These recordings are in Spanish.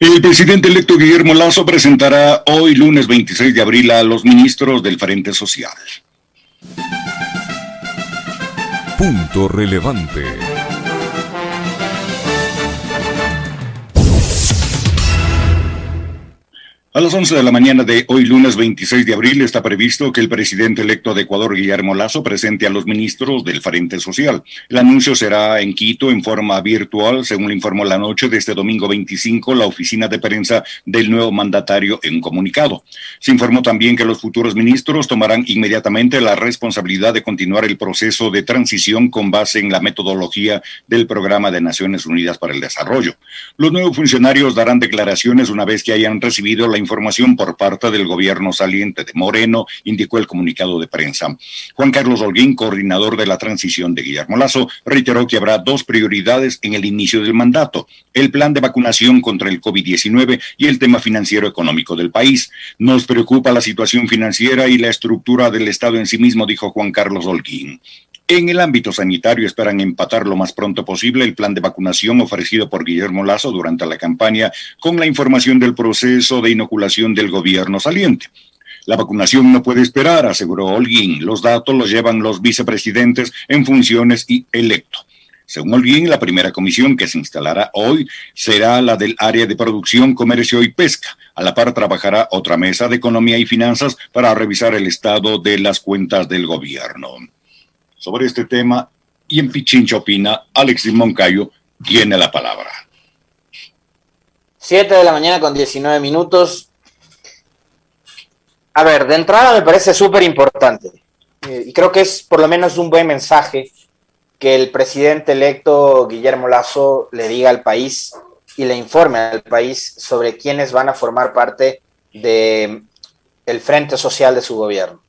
El presidente electo Guillermo Lazo presentará hoy lunes 26 de abril a los ministros del Frente Social. Punto relevante. A las 11 de la mañana de hoy, lunes 26 de abril, está previsto que el presidente electo de Ecuador, Guillermo Lazo, presente a los ministros del Frente Social. El anuncio será en Quito en forma virtual, según le informó la noche de este domingo 25 la oficina de prensa del nuevo mandatario en un comunicado. Se informó también que los futuros ministros tomarán inmediatamente la responsabilidad de continuar el proceso de transición con base en la metodología del Programa de Naciones Unidas para el Desarrollo. Los nuevos funcionarios darán declaraciones una vez que hayan recibido la información por parte del gobierno saliente de Moreno, indicó el comunicado de prensa. Juan Carlos Holguín, coordinador de la transición de Guillermo Lazo, reiteró que habrá dos prioridades en el inicio del mandato, el plan de vacunación contra el COVID-19 y el tema financiero económico del país. Nos preocupa la situación financiera y la estructura del Estado en sí mismo, dijo Juan Carlos Holguín. En el ámbito sanitario esperan empatar lo más pronto posible el plan de vacunación ofrecido por Guillermo Lazo durante la campaña con la información del proceso de inoculación del gobierno saliente. La vacunación no puede esperar, aseguró Holguín. Los datos los llevan los vicepresidentes en funciones y electo. Según Holguín, la primera comisión que se instalará hoy será la del área de producción, comercio y pesca. A la par trabajará otra mesa de economía y finanzas para revisar el estado de las cuentas del gobierno sobre este tema y en Pichincha Opina, Alexis Moncayo tiene la palabra. Siete de la mañana con 19 minutos. A ver, de entrada me parece súper importante eh, y creo que es por lo menos un buen mensaje que el presidente electo Guillermo Lazo le diga al país y le informe al país sobre quiénes van a formar parte de el frente social de su gobierno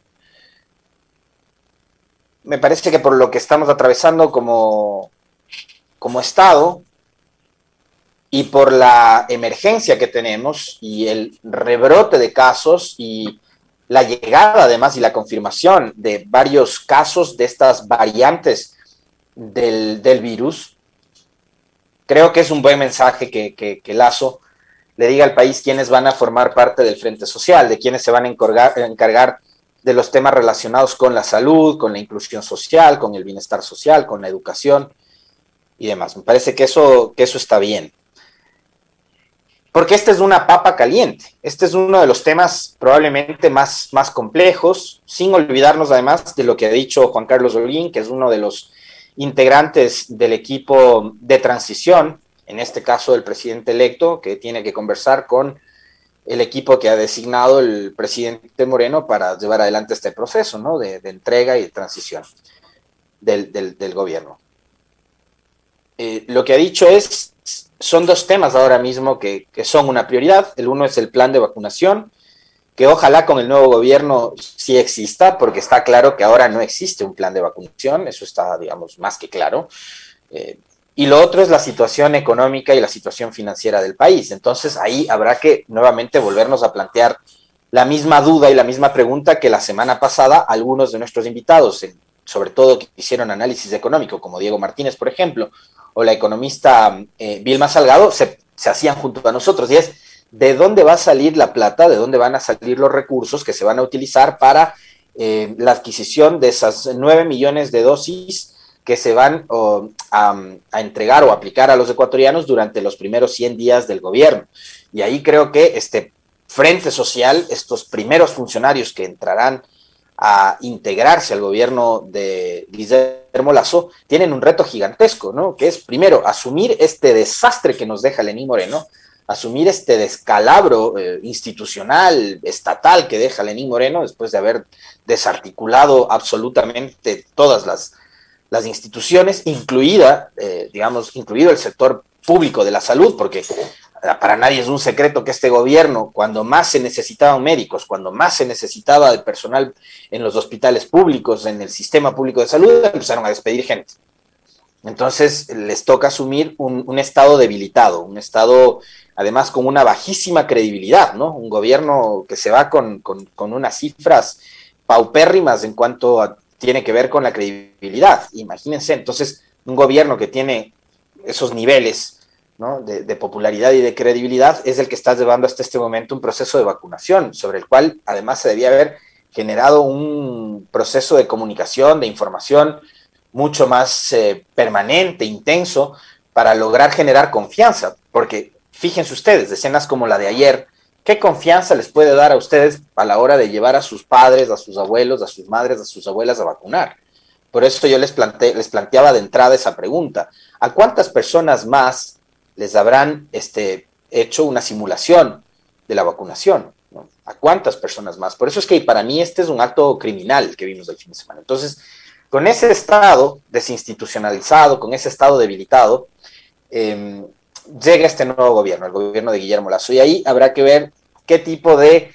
me parece que por lo que estamos atravesando como, como Estado y por la emergencia que tenemos y el rebrote de casos y la llegada además y la confirmación de varios casos de estas variantes del, virus, creo que es un buen mensaje que, que, Lazo le diga al país quiénes van a formar parte del Frente Social, de quiénes se van a encargar, encargar de los temas relacionados con la salud, con la inclusión social, con el bienestar social, con la educación y demás. Me parece que eso, que eso está bien. Porque este es una papa caliente. Este es uno de los temas probablemente más, más complejos, sin olvidarnos además de lo que ha dicho Juan Carlos Olguín, que es uno de los integrantes del equipo de transición, en este caso el presidente electo, que tiene que conversar con el equipo que ha designado el presidente Moreno para llevar adelante este proceso ¿no? de, entrega y de transición del, gobierno. Eh, lo que ha dicho es, son dos temas ahora mismo que, son una prioridad. El uno es el plan de vacunación, que ojalá con el nuevo gobierno sí exista, porque está claro que ahora no existe un plan de vacunación, eso está, digamos, más que claro. Eh, y lo otro es la situación económica y la situación financiera del país. Entonces ahí habrá que nuevamente volvernos a plantear la misma duda y la misma pregunta que la semana pasada algunos de nuestros invitados, sobre todo que hicieron análisis económico, como Diego Martínez, por ejemplo, o la economista eh, Vilma Salgado, se, hacían junto a nosotros. Y es, ¿de dónde va a salir la plata? ¿De dónde van a salir los recursos que se van a utilizar para eh, la adquisición de esas nueve millones de dosis que se van a, entregar o aplicar a los ecuatorianos durante los primeros 100 días del gobierno. Y ahí creo que este Frente Social, estos primeros funcionarios que entrarán a integrarse al gobierno de Guillermo Lazo, tienen un reto gigantesco, ¿no? Que es primero asumir este desastre que nos deja Lenín Moreno, asumir este descalabro eh, institucional, estatal que deja Lenín Moreno después de haber desarticulado absolutamente todas las las instituciones, incluida, eh, digamos, incluido el sector público de la salud, porque para nadie es un secreto que este gobierno, cuando más se necesitaban médicos, cuando más se necesitaba de personal en los hospitales públicos, en el sistema público de salud, empezaron a despedir gente. Entonces les toca asumir un, estado debilitado, un estado además con una bajísima credibilidad, ¿no? Un gobierno que se va con, con unas cifras paupérrimas en cuanto a tiene que ver con la credibilidad. Imagínense, entonces, un gobierno que tiene esos niveles de, popularidad y de credibilidad, es el que está llevando hasta este momento un proceso de vacunación, sobre el cual además se debía haber generado un proceso de comunicación, de información mucho más eh, permanente, intenso, para lograr generar confianza. Porque fíjense ustedes, escenas como la de ayer, ¿qué confianza les puede dar a ustedes a la hora de llevar a sus padres, a sus abuelos, a sus madres, a sus abuelas a vacunar? Por eso yo les, les planteaba de entrada esa pregunta. ¿A cuántas personas más les habrán este, hecho una simulación de la vacunación. ¿A cuántas personas más? Por eso es que para mí este es un acto criminal que vimos el fin de semana. Entonces, con ese estado desinstitucionalizado, con ese estado debilitado, em, llega este nuevo gobierno, el gobierno de Guillermo Lazo. Y ahí habrá que ver qué tipo de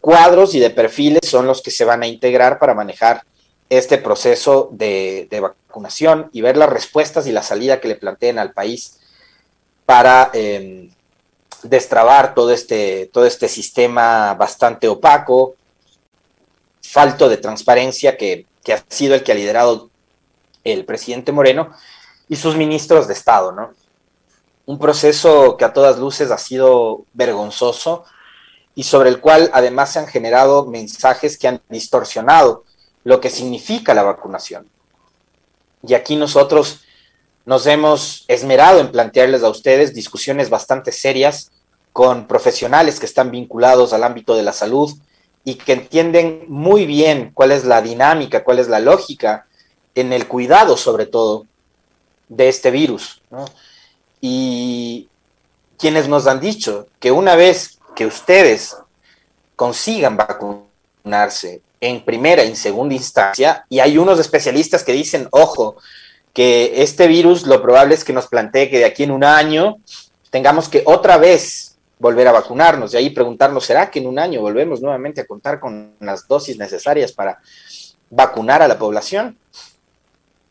cuadros y de perfiles son los que se van a integrar para manejar este proceso de, vacunación y ver las respuestas y la salida que le planteen al país para em, destrabar todo este, todo este sistema bastante opaco, falto de transparencia que, ha sido el que ha liderado el presidente Moreno y sus ministros de Estado, ¿no? Un proceso que a todas luces ha sido vergonzoso y sobre el cual además se han generado mensajes que han distorsionado lo que significa la vacunación. Y aquí nosotros nos hemos esmerado en plantearles a ustedes discusiones bastante serias con profesionales que están vinculados al ámbito de la salud y que entienden muy bien cuál es la dinámica, cuál es la lógica en el cuidado sobre todo de este virus. Y quienes nos han dicho que una vez que ustedes consigan vacunarse en primera y en segunda instancia, y hay unos especialistas que dicen, ojo, que este virus lo probable es que nos plantee que de aquí en un año tengamos que otra vez volver a vacunarnos y ahí preguntarnos, ¿será que en un año volvemos nuevamente a contar con las dosis necesarias para vacunar a la población?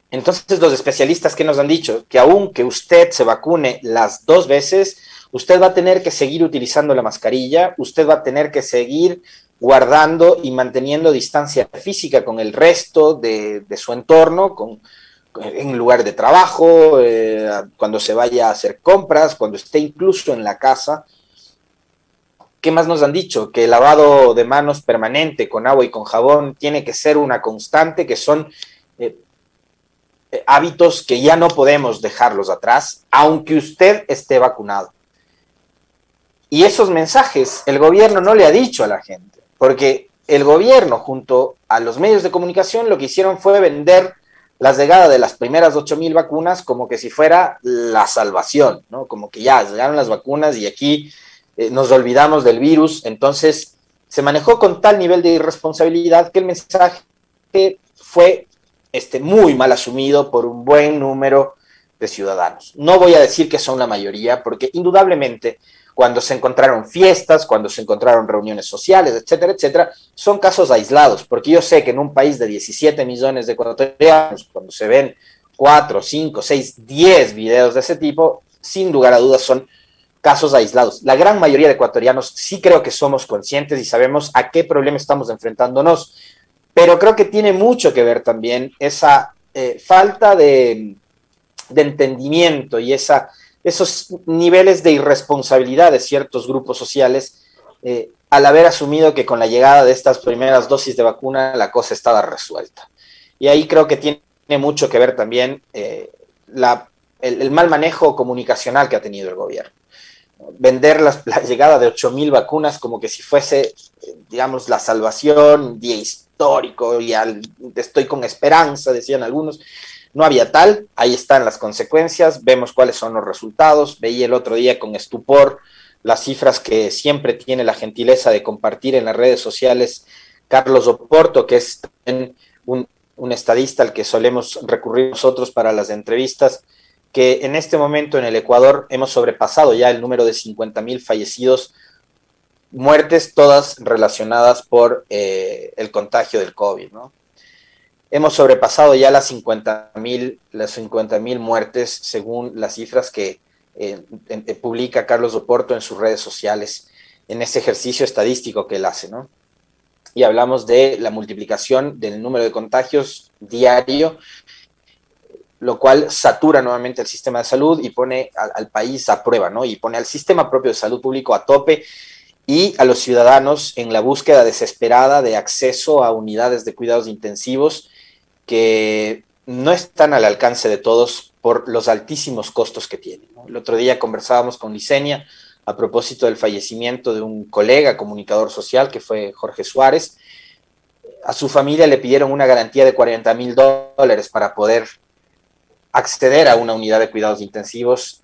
Entonces los especialistas que nos han dicho que aunque usted se vacune las dos veces, usted va a tener que seguir utilizando la mascarilla, usted va a tener que seguir guardando y manteniendo distancia física con el resto de, su entorno, en lugar de trabajo, eh, cuando se vaya a hacer compras, cuando esté incluso en la casa. ¿Qué más nos han dicho? Que el lavado de manos permanente con agua y con jabón tiene que ser una constante, que son eh, eh, hábitos que ya no podemos dejarlos atrás, aunque usted esté vacunado. Y esos mensajes el gobierno no le ha dicho a la gente, porque el gobierno junto a los medios de comunicación lo que hicieron fue vender la llegada de las primeras 8.000 vacunas como que si fuera la salvación, ¿no? Como que ya llegaron las vacunas y aquí eh, nos olvidamos del virus. Entonces, se manejó con tal nivel de irresponsabilidad que el mensaje fue este, muy mal asumido por un buen número de ciudadanos. No voy a decir que son la mayoría, porque indudablemente cuando se encontraron fiestas, cuando se encontraron reuniones sociales, etcétera, etcétera, son casos aislados, porque yo sé que en un país de 17 millones de ecuatorianos, cuando se ven 4, 5, 6, 10 videos de ese tipo, sin lugar a dudas son casos aislados. La gran mayoría de ecuatorianos sí creo que somos conscientes y sabemos a qué problema estamos enfrentándonos, pero creo que tiene mucho que ver también esa eh, falta de, de entendimiento y esa esos niveles de irresponsabilidad de ciertos grupos sociales eh, al haber asumido que con la llegada de estas primeras dosis de vacuna la cosa estaba resuelta. Y ahí creo que tiene mucho que ver también eh, el, mal manejo comunicacional que ha tenido el gobierno. Vender la, llegada de 8.000 vacunas como que si fuese, digamos, la salvación, día histórico, y estoy con esperanza, decían algunos. No había tal, ahí están las consecuencias, vemos cuáles son los resultados. Veía el otro día con estupor las cifras que siempre tiene la gentileza de compartir en las redes sociales Carlos Oporto, que es un, un estadista al que solemos recurrir nosotros para las entrevistas, que en este momento en el Ecuador hemos sobrepasado ya el número de 50 mil fallecidos, muertes todas relacionadas por eh, el contagio del COVID, ¿no? Hemos sobrepasado ya las 50.000 las muertes según las cifras que eh, publica Carlos Oporto en sus redes sociales en ese ejercicio estadístico que él hace, ¿no? Y hablamos de la multiplicación del número de contagios diario lo cual satura nuevamente el sistema de salud y pone al, al, país a prueba, ¿no? Y pone al sistema propio de salud público a tope y a los ciudadanos en la búsqueda desesperada de acceso a unidades de cuidados intensivos que no están al alcance de todos por los altísimos costos que tienen. El otro día conversábamos con Licenia a propósito del fallecimiento de un colega comunicador social que fue Jorge Suárez. A su familia le pidieron una garantía de 40 mil dólares para poder acceder a una unidad de cuidados intensivos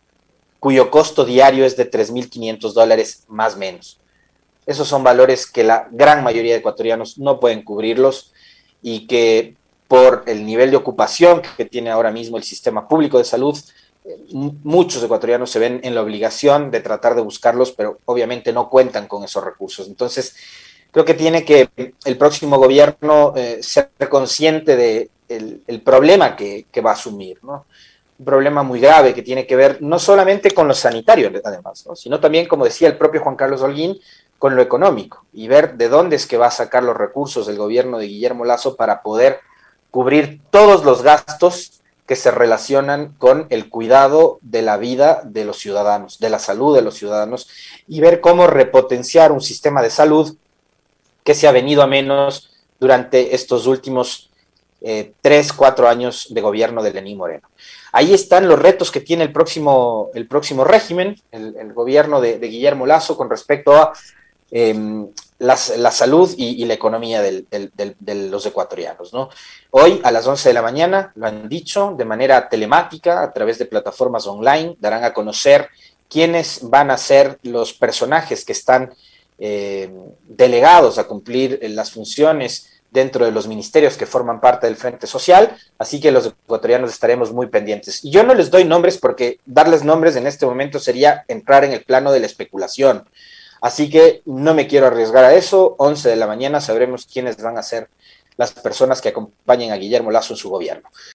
cuyo costo diario es de 3.500 dólares más menos. Esos son valores que la gran mayoría de ecuatorianos no pueden cubrirlos y que por el nivel de ocupación que tiene ahora mismo el sistema público de salud, muchos ecuatorianos se ven en la obligación de tratar de buscarlos, pero obviamente no cuentan con esos recursos. Entonces, creo que tiene que el próximo gobierno eh, ser consciente de el, problema que, va a asumir, ¿no? Un problema muy grave que tiene que ver no solamente con lo sanitario, además, ¿no? sino también, como decía el propio Juan Carlos Holguín, con lo económico y ver de dónde es que va a sacar los recursos del gobierno de Guillermo Lazo para poder cubrir todos los gastos que se relacionan con el cuidado de la vida de los ciudadanos, de la salud de los ciudadanos, y ver cómo repotenciar un sistema de salud que se ha venido a menos durante estos últimos eh, tres, cuatro años de gobierno de Lenín Moreno. Ahí están los retos que tiene el próximo, el próximo régimen, el, gobierno de, Guillermo Lazo, con respecto a eh, la, salud y, la economía del, de los ecuatorianos. ¿no? Hoy a las 11 de la mañana, lo han dicho, de manera telemática, a través de plataformas online, darán a conocer quiénes van a ser los personajes que están eh, delegados a cumplir las funciones dentro de los ministerios que forman parte del Frente Social, así que los ecuatorianos estaremos muy pendientes. Y yo no les doy nombres porque darles nombres en este momento sería entrar en el plano de la especulación. Así que no me quiero arriesgar a eso. 11 de la mañana sabremos quiénes van a ser las personas que acompañen a Guillermo Lazo en su gobierno.